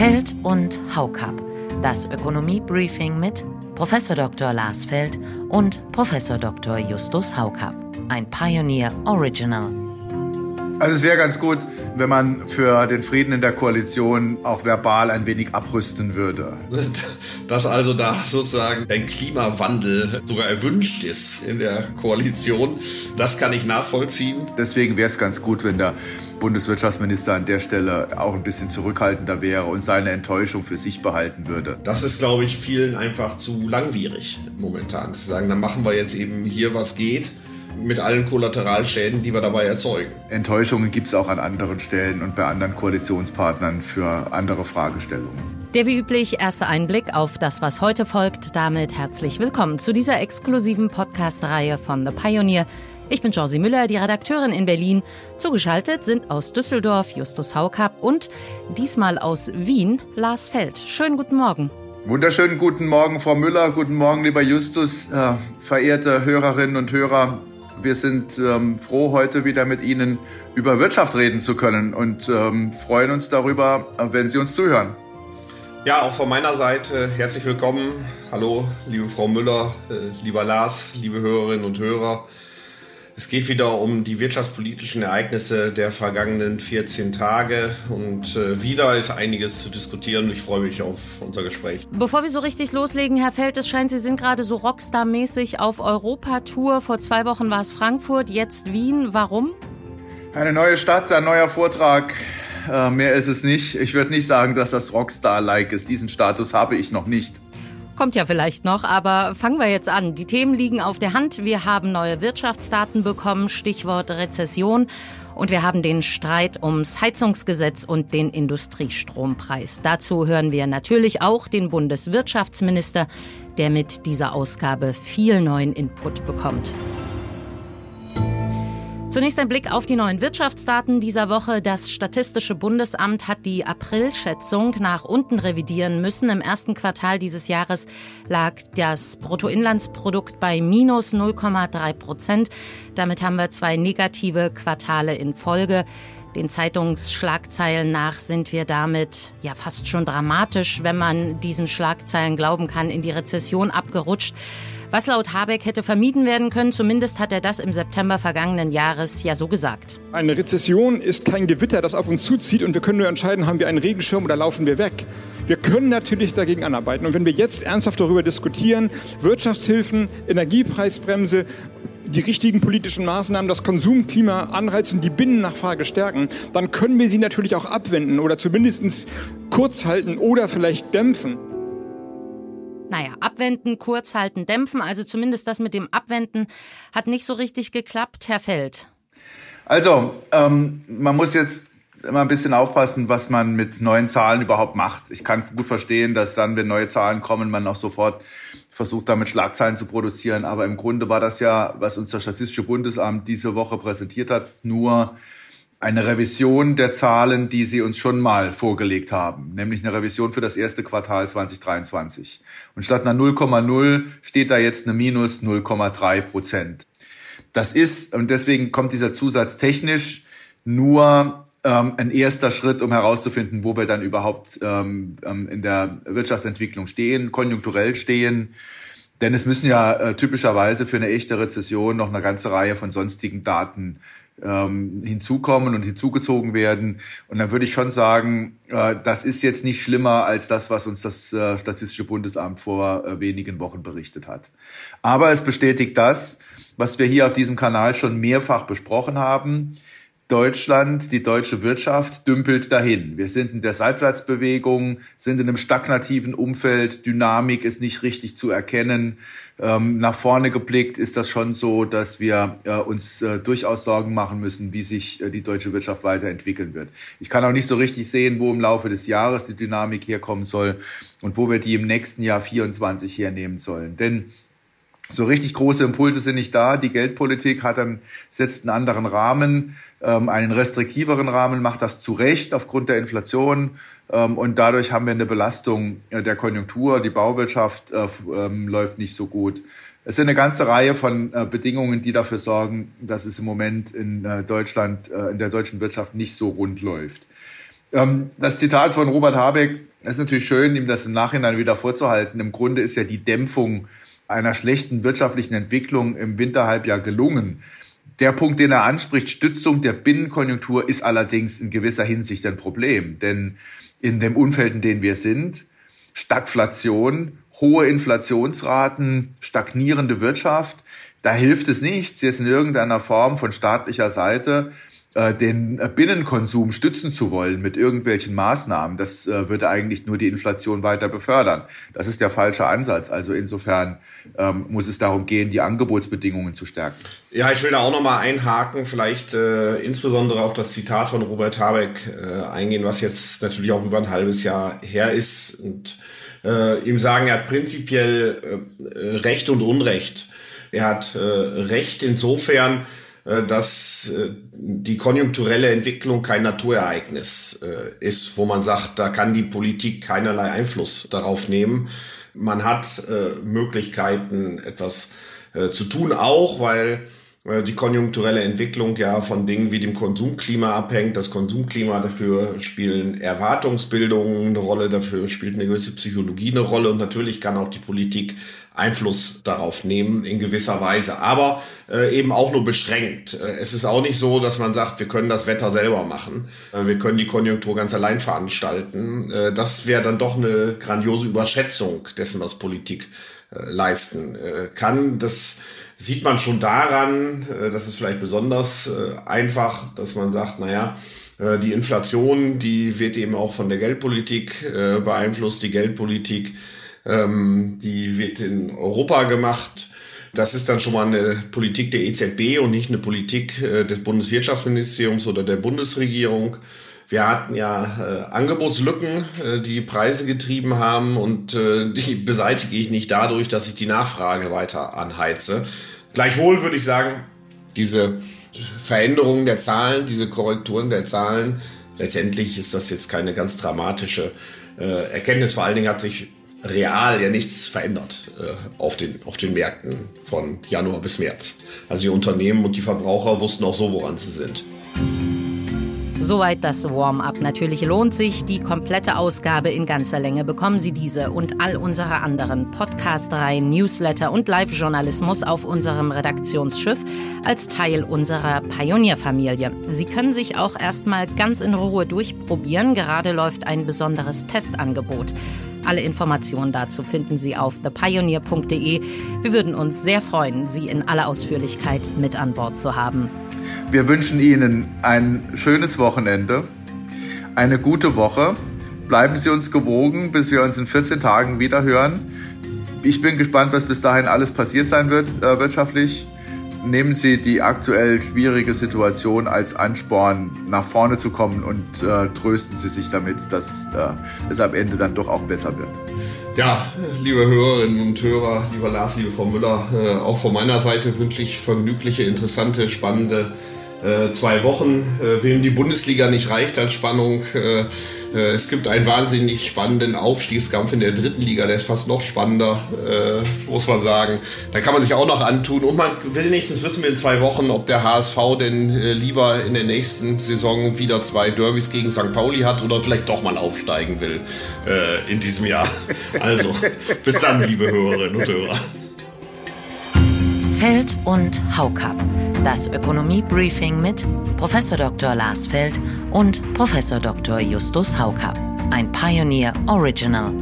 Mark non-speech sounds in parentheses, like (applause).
Feld und Haukap. Das Ökonomie-Briefing mit Prof. Dr. Lars Feld und Prof. Dr. Justus Haukap. Ein Pioneer Original. Also es wäre ganz gut, wenn man für den Frieden in der Koalition auch verbal ein wenig abrüsten würde. (laughs) Dass also da sozusagen ein Klimawandel sogar erwünscht ist in der Koalition, das kann ich nachvollziehen. Deswegen wäre es ganz gut, wenn der Bundeswirtschaftsminister an der Stelle auch ein bisschen zurückhaltender wäre und seine Enttäuschung für sich behalten würde. Das ist, glaube ich, vielen einfach zu langwierig momentan. Zu sagen, dann machen wir jetzt eben hier, was geht mit allen Kollateralschäden, die wir dabei erzeugen. Enttäuschungen gibt es auch an anderen Stellen und bei anderen Koalitionspartnern für andere Fragestellungen. Der wie üblich erste Einblick auf das, was heute folgt. Damit herzlich willkommen zu dieser exklusiven Podcast-Reihe von The Pioneer. Ich bin Josie Müller, die Redakteurin in Berlin. Zugeschaltet sind aus Düsseldorf Justus Haukapp und diesmal aus Wien Lars Feld. Schönen guten Morgen. Wunderschönen guten Morgen, Frau Müller. Guten Morgen, lieber Justus. Äh, verehrte Hörerinnen und Hörer, wir sind ähm, froh, heute wieder mit Ihnen über Wirtschaft reden zu können und ähm, freuen uns darüber, wenn Sie uns zuhören. Ja, auch von meiner Seite herzlich willkommen. Hallo, liebe Frau Müller, äh, lieber Lars, liebe Hörerinnen und Hörer. Es geht wieder um die wirtschaftspolitischen Ereignisse der vergangenen 14 Tage und äh, wieder ist einiges zu diskutieren. Ich freue mich auf unser Gespräch. Bevor wir so richtig loslegen, Herr Feld, es scheint, Sie sind gerade so Rockstar-mäßig auf Europatour. Vor zwei Wochen war es Frankfurt, jetzt Wien. Warum? Eine neue Stadt, ein neuer Vortrag. Äh, mehr ist es nicht. Ich würde nicht sagen, dass das Rockstar-like ist. Diesen Status habe ich noch nicht. Kommt ja vielleicht noch, aber fangen wir jetzt an. Die Themen liegen auf der Hand. Wir haben neue Wirtschaftsdaten bekommen, Stichwort Rezession. Und wir haben den Streit ums Heizungsgesetz und den Industriestrompreis. Dazu hören wir natürlich auch den Bundeswirtschaftsminister, der mit dieser Ausgabe viel neuen Input bekommt. Zunächst ein Blick auf die neuen Wirtschaftsdaten dieser Woche. Das Statistische Bundesamt hat die Aprilschätzung nach unten revidieren müssen. Im ersten Quartal dieses Jahres lag das Bruttoinlandsprodukt bei minus 0,3 Prozent. Damit haben wir zwei negative Quartale in Folge. Den Zeitungsschlagzeilen nach sind wir damit ja fast schon dramatisch, wenn man diesen Schlagzeilen glauben kann, in die Rezession abgerutscht was laut Habeck hätte vermieden werden können. Zumindest hat er das im September vergangenen Jahres ja so gesagt. Eine Rezession ist kein Gewitter, das auf uns zuzieht und wir können nur entscheiden, haben wir einen Regenschirm oder laufen wir weg. Wir können natürlich dagegen anarbeiten. Und wenn wir jetzt ernsthaft darüber diskutieren, Wirtschaftshilfen, Energiepreisbremse, die richtigen politischen Maßnahmen das Konsumklima anreizen, die Binnennachfrage stärken, dann können wir sie natürlich auch abwenden oder zumindest kurz halten oder vielleicht dämpfen naja, abwenden, kurz halten, dämpfen. Also zumindest das mit dem Abwenden hat nicht so richtig geklappt, Herr Feld. Also, ähm, man muss jetzt immer ein bisschen aufpassen, was man mit neuen Zahlen überhaupt macht. Ich kann gut verstehen, dass dann, wenn neue Zahlen kommen, man auch sofort versucht, damit Schlagzeilen zu produzieren. Aber im Grunde war das ja, was uns das Statistische Bundesamt diese Woche präsentiert hat, nur eine Revision der Zahlen, die Sie uns schon mal vorgelegt haben, nämlich eine Revision für das erste Quartal 2023. Und statt einer 0,0 steht da jetzt eine minus 0,3 Prozent. Das ist, und deswegen kommt dieser Zusatz technisch, nur ähm, ein erster Schritt, um herauszufinden, wo wir dann überhaupt ähm, ähm in der Wirtschaftsentwicklung stehen, konjunkturell stehen. Denn es müssen ja äh, typischerweise für eine echte Rezession noch eine ganze Reihe von sonstigen Daten ähm, hinzukommen und hinzugezogen werden. Und dann würde ich schon sagen, äh, das ist jetzt nicht schlimmer als das, was uns das äh, Statistische Bundesamt vor äh, wenigen Wochen berichtet hat. Aber es bestätigt das, was wir hier auf diesem Kanal schon mehrfach besprochen haben. Deutschland, die deutsche Wirtschaft dümpelt dahin. Wir sind in der Seitwärtsbewegung, sind in einem stagnativen Umfeld, Dynamik ist nicht richtig zu erkennen. Ähm, nach vorne geblickt ist das schon so, dass wir äh, uns äh, durchaus Sorgen machen müssen, wie sich äh, die deutsche Wirtschaft weiterentwickeln wird. Ich kann auch nicht so richtig sehen, wo im Laufe des Jahres die Dynamik herkommen soll und wo wir die im nächsten Jahr 24 hernehmen sollen. Denn so richtig große Impulse sind nicht da. Die Geldpolitik hat dann, setzt einen anderen Rahmen, ähm, einen restriktiveren Rahmen, macht das zu Recht aufgrund der Inflation. Ähm, und dadurch haben wir eine Belastung äh, der Konjunktur. Die Bauwirtschaft äh, ähm, läuft nicht so gut. Es sind eine ganze Reihe von äh, Bedingungen, die dafür sorgen, dass es im Moment in äh, Deutschland, äh, in der deutschen Wirtschaft nicht so rund läuft. Ähm, das Zitat von Robert Habeck ist natürlich schön, ihm das im Nachhinein wieder vorzuhalten. Im Grunde ist ja die Dämpfung einer schlechten wirtschaftlichen Entwicklung im Winterhalbjahr gelungen. Der Punkt, den er anspricht, Stützung der Binnenkonjunktur, ist allerdings in gewisser Hinsicht ein Problem. Denn in dem Umfeld, in dem wir sind, Stagflation, hohe Inflationsraten, stagnierende Wirtschaft, da hilft es nichts, jetzt in irgendeiner Form von staatlicher Seite den Binnenkonsum stützen zu wollen mit irgendwelchen Maßnahmen, das äh, würde eigentlich nur die Inflation weiter befördern. Das ist der falsche Ansatz. Also insofern ähm, muss es darum gehen, die Angebotsbedingungen zu stärken. Ja, ich will da auch nochmal einhaken, vielleicht äh, insbesondere auf das Zitat von Robert Habeck äh, eingehen, was jetzt natürlich auch über ein halbes Jahr her ist und äh, ihm sagen, er hat prinzipiell äh, Recht und Unrecht. Er hat äh, Recht insofern, äh, dass äh, die konjunkturelle Entwicklung kein Naturereignis äh, ist, wo man sagt, da kann die Politik keinerlei Einfluss darauf nehmen. Man hat Möglichkeiten, etwas zu tun, auch weil die konjunkturelle Entwicklung ja von Dingen wie dem Konsumklima abhängt. Das Konsumklima, dafür spielen Erwartungsbildungen eine Rolle, dafür spielt eine gewisse Psychologie eine Rolle und natürlich kann auch die Politik Einfluss darauf nehmen in gewisser Weise, aber äh, eben auch nur beschränkt. Äh, es ist auch nicht so, dass man sagt, wir können das Wetter selber machen, äh, wir können die Konjunktur ganz allein veranstalten. Äh, das wäre dann doch eine grandiose Überschätzung dessen, was Politik äh, leisten äh, kann. Das sieht man schon daran, das ist vielleicht besonders einfach, dass man sagt, naja, die Inflation, die wird eben auch von der Geldpolitik beeinflusst. Die Geldpolitik ähm, die wird in Europa gemacht. Das ist dann schon mal eine Politik der EZB und nicht eine Politik äh, des Bundeswirtschaftsministeriums oder der Bundesregierung. Wir hatten ja äh, Angebotslücken, äh, die Preise getrieben haben und äh, die (laughs) beseitige ich nicht dadurch, dass ich die Nachfrage weiter anheize. Gleichwohl würde ich sagen, diese Veränderungen der Zahlen, diese Korrekturen der Zahlen, letztendlich ist das jetzt keine ganz dramatische äh, Erkenntnis. Vor allen Dingen hat sich real ja nichts verändert äh, auf, den, auf den Märkten von Januar bis März. Also die Unternehmen und die Verbraucher wussten auch so, woran sie sind. Soweit das Warm-up. Natürlich lohnt sich die komplette Ausgabe in ganzer Länge. Bekommen Sie diese und all unsere anderen Podcast-Reihen, Newsletter und Live-Journalismus auf unserem Redaktionsschiff als Teil unserer Pionierfamilie. Sie können sich auch erstmal ganz in Ruhe durchprobieren. Gerade läuft ein besonderes Testangebot. Alle Informationen dazu finden Sie auf thepioneer.de. Wir würden uns sehr freuen, Sie in aller Ausführlichkeit mit an Bord zu haben. Wir wünschen Ihnen ein schönes Wochenende, eine gute Woche. Bleiben Sie uns gewogen, bis wir uns in 14 Tagen wieder hören. Ich bin gespannt, was bis dahin alles passiert sein wird äh, wirtschaftlich nehmen Sie die aktuell schwierige Situation als Ansporn, nach vorne zu kommen und äh, trösten Sie sich damit, dass äh, es am Ende dann doch auch besser wird. Ja, liebe Hörerinnen und Hörer, lieber Lars, liebe Frau Müller, äh, auch von meiner Seite wünsche ich vergnügliche, interessante, spannende äh, zwei Wochen. Äh, wem die Bundesliga nicht reicht als Spannung, äh, äh, es gibt einen wahnsinnig spannenden Aufstiegskampf in der dritten Liga, der ist fast noch spannender, äh, muss man sagen. Da kann man sich auch noch antun. Und man will nächstens wissen wir in zwei Wochen, ob der HSV denn lieber in der nächsten Saison wieder zwei Derbys gegen St. Pauli hat oder vielleicht doch mal aufsteigen will in diesem Jahr. (laughs) Also, bis dann, liebe Hörerinnen und Hörer. Feld und Haukap. Das Ökonomie-Briefing mit Prof. Dr. Lars Feld und Prof. Dr. Justus Haukap. Ein Pioneer Original.